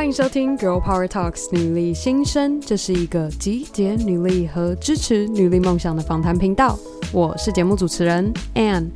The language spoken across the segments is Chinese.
欢迎收听 Girl Power Talks 女力新生，这是一个集结女力和支持女力梦想的访谈频道。我是节目主持人 Anne，。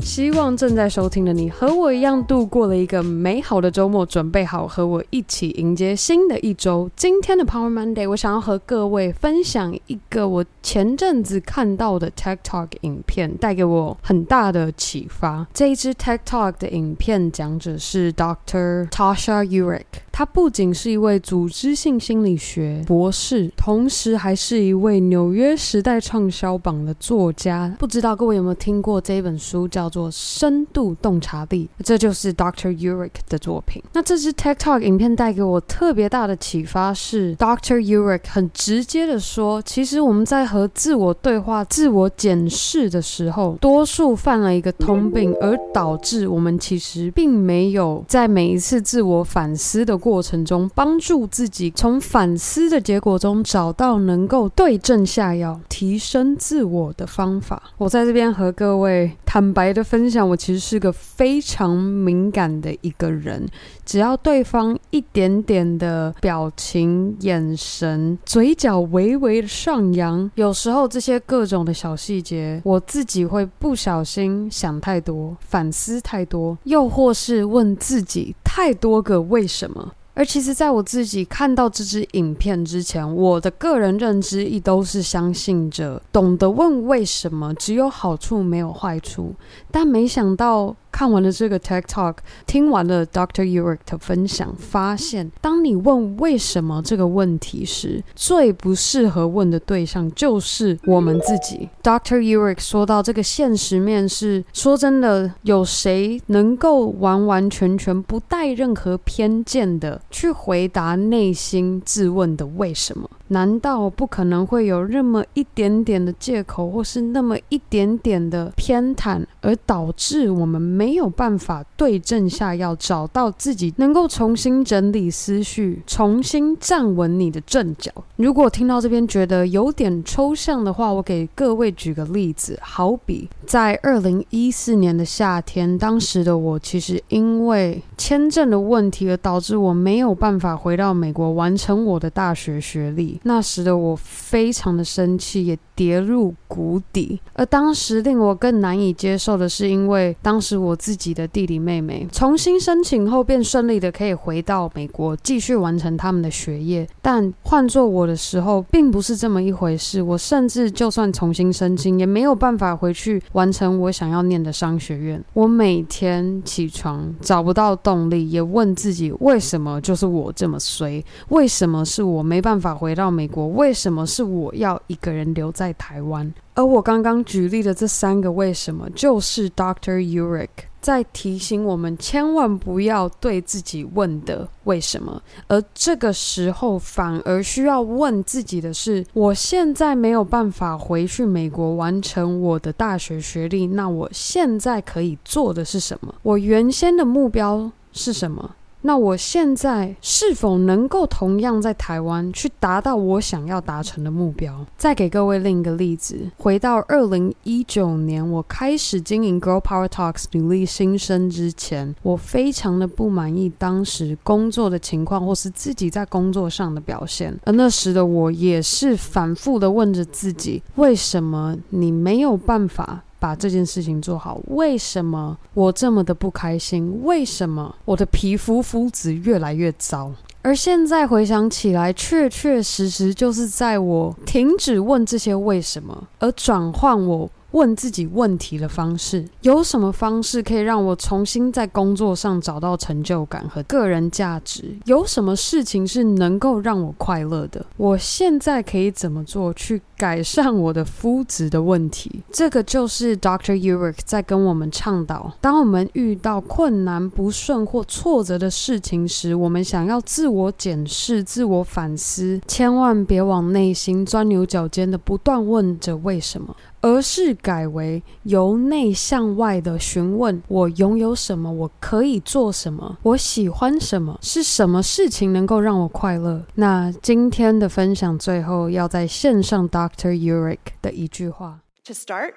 希望正在收听的你和我一样度过了一个美好的周末，准备好和我一起迎接新的一周。今天的 Power Monday，我想要和各位分享一个我前阵子看到的 TikTok 影片，带给我很大的启发。这一支 TikTok 的影片讲者是 Dr. Tasha Urich 他不仅是一位组织性心理学博士，同时还是一位纽约时代畅销榜的作家。不知道各位有没有听过这本书叫？做深度洞察力，这就是 Dr. Eurich 的作品。那这支 TikTok 影片带给我特别大的启发是，Dr. Eurich 很直接的说，其实我们在和自我对话、自我检视的时候，多数犯了一个通病，而导致我们其实并没有在每一次自我反思的过过程中，帮助自己从反思的结果中找到能够对症下药、提升自我的方法。我在这边和各位坦白。的分享，我其实是个非常敏感的一个人。只要对方一点点的表情、眼神、嘴角微微的上扬，有时候这些各种的小细节，我自己会不小心想太多、反思太多，又或是问自己太多个为什么。而其实，在我自己看到这支影片之前，我的个人认知亦都是相信着，懂得问为什么，只有好处没有坏处。但没想到。看完了这个 TED Talk，听完了 Doctor Eurich 的分享，发现当你问为什么这个问题时，最不适合问的对象就是我们自己。Doctor Eurich 说到这个现实面是，说真的，有谁能够完完全全不带任何偏见的去回答内心自问的为什么？难道不可能会有那么一点点的借口，或是那么一点点的偏袒，而导致我们没有办法对症下药，找到自己能够重新整理思绪，重新站稳你的阵脚？如果听到这边觉得有点抽象的话，我给各位举个例子，好比在二零一四年的夏天，当时的我其实因为签证的问题而导致我没有办法回到美国完成我的大学学历。那时的我非常的生气，也跌入谷底。而当时令我更难以接受的是，因为当时我自己的弟弟妹妹重新申请后，便顺利的可以回到美国继续完成他们的学业。但换做我的时候，并不是这么一回事。我甚至就算重新申请，也没有办法回去完成我想要念的商学院。我每天起床找不到动力，也问自己为什么就是我这么衰？为什么是我没办法回到美国？为什么是我要一个人留在台湾？而我刚刚举例的这三个为什么，就是 Dr. Eurich 在提醒我们，千万不要对自己问的为什么。而这个时候，反而需要问自己的是：我现在没有办法回去美国完成我的大学学历，那我现在可以做的是什么？我原先的目标是什么？那我现在是否能够同样在台湾去达到我想要达成的目标？再给各位另一个例子，回到二零一九年，我开始经营 Girl Power Talks 女力新生之前，我非常的不满意当时工作的情况，或是自己在工作上的表现。而那时的我也是反复的问着自己：为什么你没有办法？把这件事情做好，为什么我这么的不开心？为什么我的皮肤肤质越来越糟？而现在回想起来，确确实实就是在我停止问这些为什么，而转换我。问自己问题的方式，有什么方式可以让我重新在工作上找到成就感和个人价值？有什么事情是能够让我快乐的？我现在可以怎么做去改善我的肤质的问题？这个就是 Dr. Eurich 在跟我们倡导：当我们遇到困难、不顺或挫折的事情时，我们想要自我检视、自我反思，千万别往内心钻牛角尖的不断问着为什么。而是改为由内向外的询问：我拥有什么？我可以做什么？我喜欢什么？是什么事情能够让我快乐？那今天的分享最后要在线上 Dr. Eurich 的一句话：To start,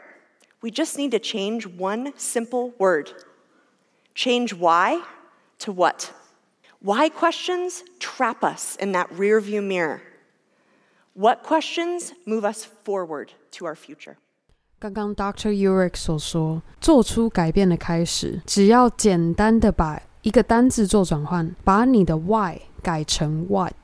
we just need to change one simple word. Change why to what. Why questions trap us in that rearview mirror? What questions move us forward to our future? 刚刚 Dr. Urich 所说，做出改变的开始，只要简单的把一个单字做转换，把你的 why 改成 what。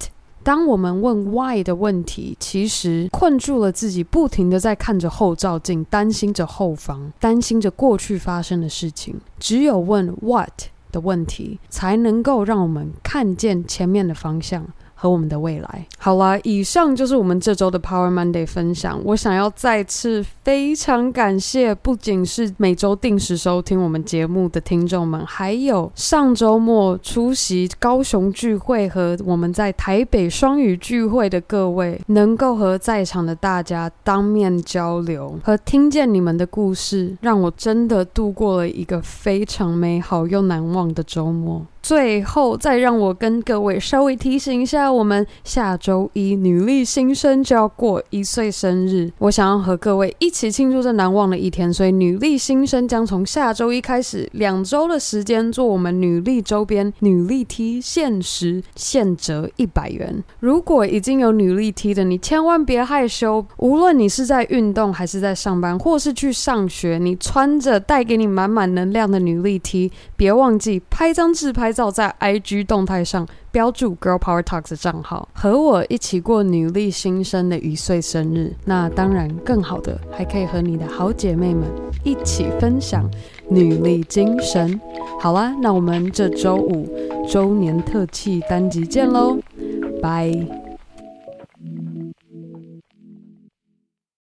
当我们问 why 的问题，其实困住了自己，不停的在看着后照镜，担心着后方，担心着过去发生的事情。只有问 what 的问题，才能够让我们看见前面的方向。和我们的未来。好啦，以上就是我们这周的 Power Monday 分享。我想要再次非常感谢，不仅是每周定时收听我们节目的听众们，还有上周末出席高雄聚会和我们在台北双语聚会的各位，能够和在场的大家当面交流和听见你们的故事，让我真的度过了一个非常美好又难忘的周末。最后，再让我跟各位稍微提醒一下，我们下周一女力新生就要过一岁生日，我想要和各位一起庆祝这难忘的一天，所以女力新生将从下周一开始两周的时间做我们女力周边女力 T 限时现折一百元。如果已经有女力 T 的，你千万别害羞，无论你是在运动还是在上班，或是去上学，你穿着带给你满满能量的女力 T，别忘记拍张自拍照在 IG 动态上。标注 Girl Power Talks 的账号，和我一起过女力新生的一岁生日。那当然，更好的还可以和你的好姐妹们一起分享女力精神。好啦，那我们这周五周年特辑单集见喽，拜。